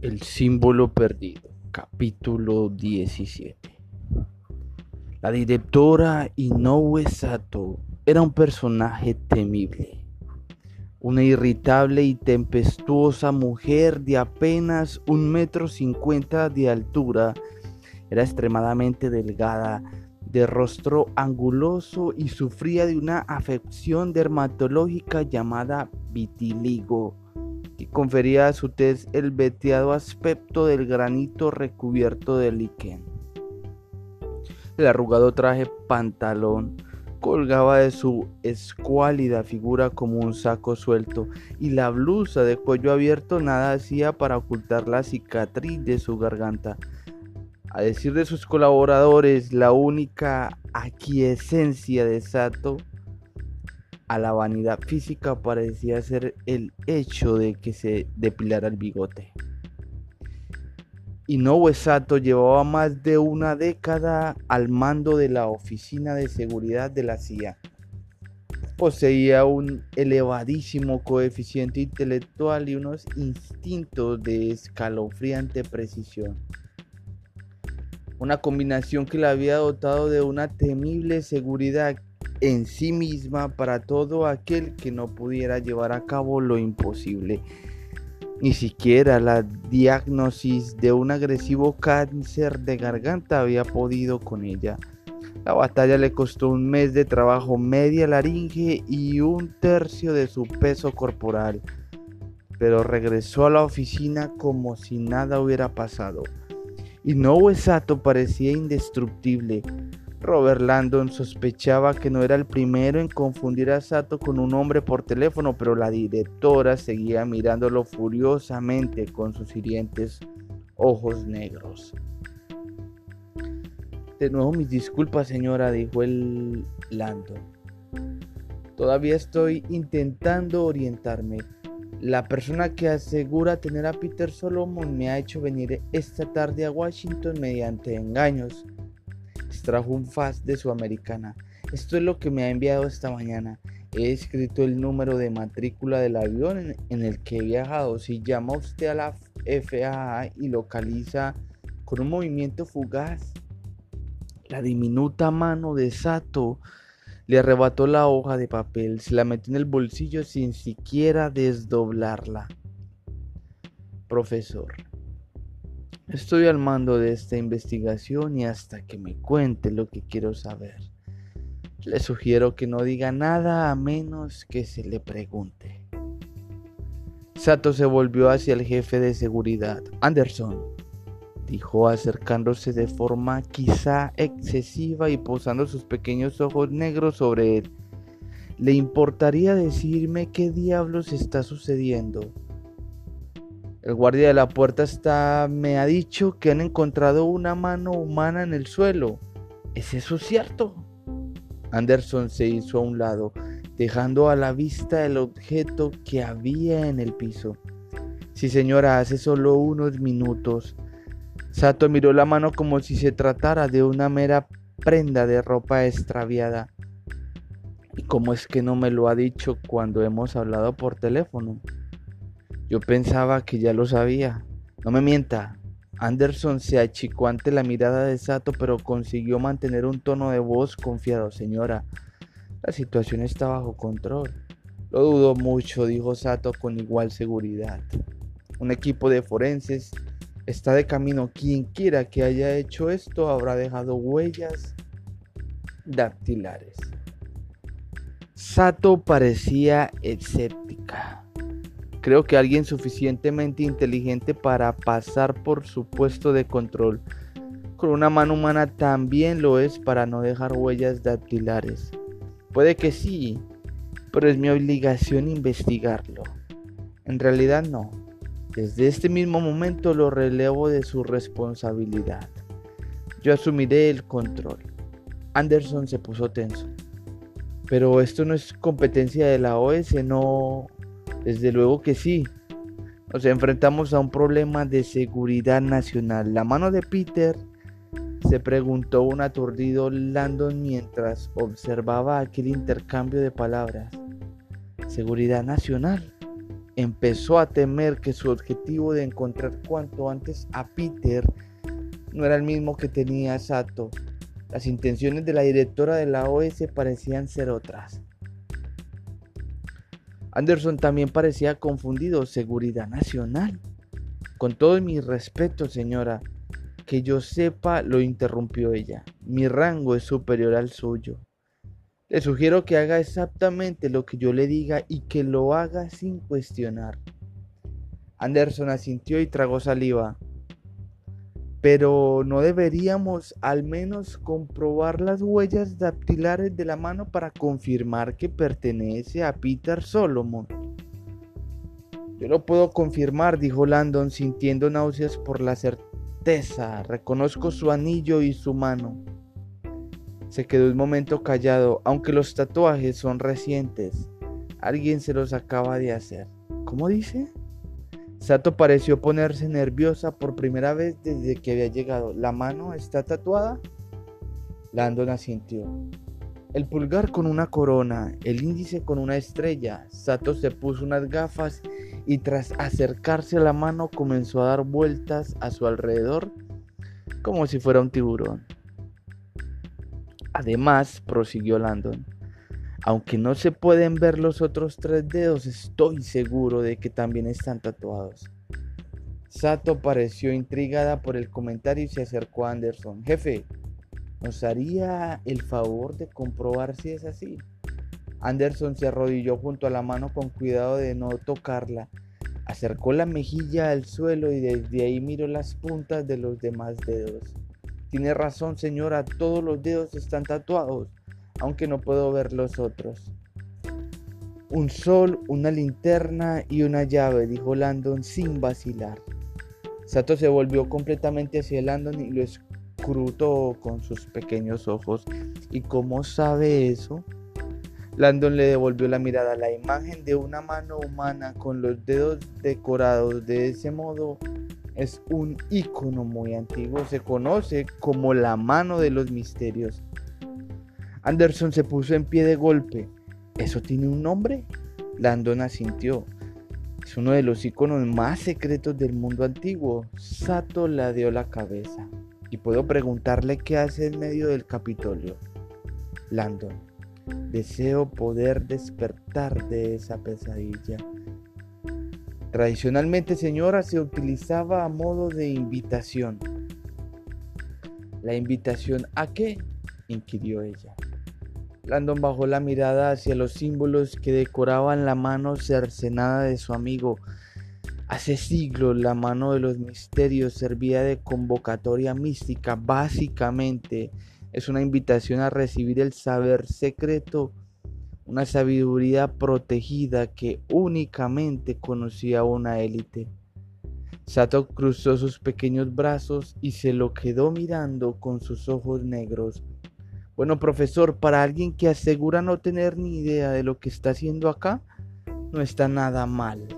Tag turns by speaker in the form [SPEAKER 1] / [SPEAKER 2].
[SPEAKER 1] El símbolo perdido, capítulo 17. La directora Inoue Sato era un personaje temible. Una irritable y tempestuosa mujer de apenas un metro cincuenta de altura. Era extremadamente delgada, de rostro anguloso y sufría de una afección dermatológica llamada vitiligo que confería a su tez el veteado aspecto del granito recubierto de líquen. El arrugado traje pantalón colgaba de su escuálida figura como un saco suelto y la blusa de cuello abierto nada hacía para ocultar la cicatriz de su garganta. A decir de sus colaboradores, la única aquiescencia de Sato a la vanidad física parecía ser el hecho de que se depilara el bigote. Inoue Sato llevaba más de una década al mando de la Oficina de Seguridad de la CIA. Poseía un elevadísimo coeficiente intelectual y unos instintos de escalofriante precisión. Una combinación que le había dotado de una temible seguridad en sí misma para todo aquel que no pudiera llevar a cabo lo imposible. Ni siquiera la diagnosis de un agresivo cáncer de garganta había podido con ella. La batalla le costó un mes de trabajo, media laringe y un tercio de su peso corporal, pero regresó a la oficina como si nada hubiera pasado. Y no Sato parecía indestructible, Robert Landon sospechaba que no era el primero en confundir a Sato con un hombre por teléfono, pero la directora seguía mirándolo furiosamente con sus hirientes ojos negros. De nuevo mis disculpas, señora, dijo el Landon. Todavía estoy intentando orientarme. La persona que asegura tener a Peter Solomon me ha hecho venir esta tarde a Washington mediante engaños extrajo un fax de su americana. Esto es lo que me ha enviado esta mañana. He escrito el número de matrícula del avión en, el que he viajado. Si llama usted a la FAA y localiza con un movimiento fugaz la diminuta mano de Sato, le arrebató la hoja de papel, se la metió en el bolsillo sin siquiera desdoblarla. Profesor, Estoy al mando de esta investigación y hasta que me cuente lo que quiero saber, le sugiero que no diga nada a menos que se le pregunte. Sato se volvió hacia el jefe de seguridad. Anderson, dijo acercándose de forma quizá excesiva y posando sus pequeños ojos negros sobre él. ¿Le importaría decirme qué diablos está sucediendo? El guardia de la puerta está, me ha dicho que han encontrado una mano humana en el suelo. ¿Es eso cierto? Anderson se hizo a un lado, dejando a la vista el objeto que había en el piso. Sí, señora, hace solo unos minutos. Sato miró la mano como si se tratara de una mera prenda de ropa extraviada. ¿Y cómo es que no me lo ha dicho cuando hemos hablado por teléfono? Yo pensaba que ya lo sabía. No me mienta. Anderson se achicó ante la mirada de Sato, pero consiguió mantener un tono de voz confiado. Señora, la situación está bajo control. Lo dudo mucho, dijo Sato con igual seguridad. Un equipo de forenses está de camino. Quien quiera que haya hecho esto habrá dejado huellas dactilares. Sato parecía escéptica. Creo que alguien suficientemente inteligente para pasar por su puesto de control con una mano humana también lo es para no dejar huellas dactilares. Puede que sí, pero es mi obligación investigarlo. En realidad no. Desde este mismo momento lo relevo de su responsabilidad. Yo asumiré el control. Anderson se puso tenso. Pero esto no es competencia de la OS, no desde luego que sí. Nos enfrentamos a un problema de seguridad nacional. La mano de Peter se preguntó un aturdido Landon mientras observaba aquel intercambio de palabras. Seguridad nacional. empezó a temer que su objetivo de encontrar cuanto antes a Peter no era el mismo que tenía Sato. Las intenciones de la directora de la OS parecían ser otras. Anderson también parecía confundido. Seguridad nacional. Con todo mi respeto, señora, que yo sepa, lo interrumpió ella. Mi rango es superior al suyo. Le sugiero que haga exactamente lo que yo le diga y que lo haga sin cuestionar. Anderson asintió y tragó saliva. Pero no deberíamos al menos comprobar las huellas dactilares de la mano para confirmar que pertenece a Peter Solomon. Yo lo puedo confirmar, dijo Landon sintiendo náuseas por la certeza. Reconozco su anillo y su mano. Se quedó un momento callado, aunque los tatuajes son recientes. Alguien se los acaba de hacer. ¿Cómo dice? Sato pareció ponerse nerviosa por primera vez desde que había llegado. ¿La mano está tatuada? Landon asintió. El pulgar con una corona, el índice con una estrella. Sato se puso unas gafas y tras acercarse a la mano comenzó a dar vueltas a su alrededor como si fuera un tiburón. Además, prosiguió Landon, aunque no se pueden ver los otros tres dedos, estoy seguro de que también están tatuados. Sato pareció intrigada por el comentario y se acercó a Anderson. Jefe, ¿nos haría el favor de comprobar si es así? Anderson se arrodilló junto a la mano con cuidado de no tocarla. Acercó la mejilla al suelo y desde ahí miró las puntas de los demás dedos. Tiene razón, señora, todos los dedos están tatuados, aunque no puedo ver los otros. Un sol, una linterna y una llave, dijo Landon sin vacilar. Sato se volvió completamente hacia Landon y lo escrutó con sus pequeños ojos. ¿Y cómo sabe eso? Landon le devolvió la mirada. La imagen de una mano humana con los dedos decorados de ese modo es un icono muy antiguo, se conoce como la mano de los misterios. Anderson se puso en pie de golpe. ¿Eso tiene un nombre? Landon asintió. Es uno de los iconos más secretos del mundo antiguo. Sato la dio la cabeza. Y puedo preguntarle qué hace en medio del Capitolio. Landon, deseo poder despertar de esa pesadilla. Tradicionalmente, señora, se utilizaba a modo de invitación. ¿La invitación a qué? inquirió ella. Landon bajó la mirada hacia los símbolos que decoraban la mano cercenada de su amigo. Hace siglos la mano de los misterios servía de convocatoria mística. Básicamente es una invitación a recibir el saber secreto una sabiduría protegida que únicamente conocía una élite. Sato cruzó sus pequeños brazos y se lo quedó mirando con sus ojos negros. Bueno, profesor, para alguien que asegura no tener ni idea de lo que está haciendo acá, no está nada mal.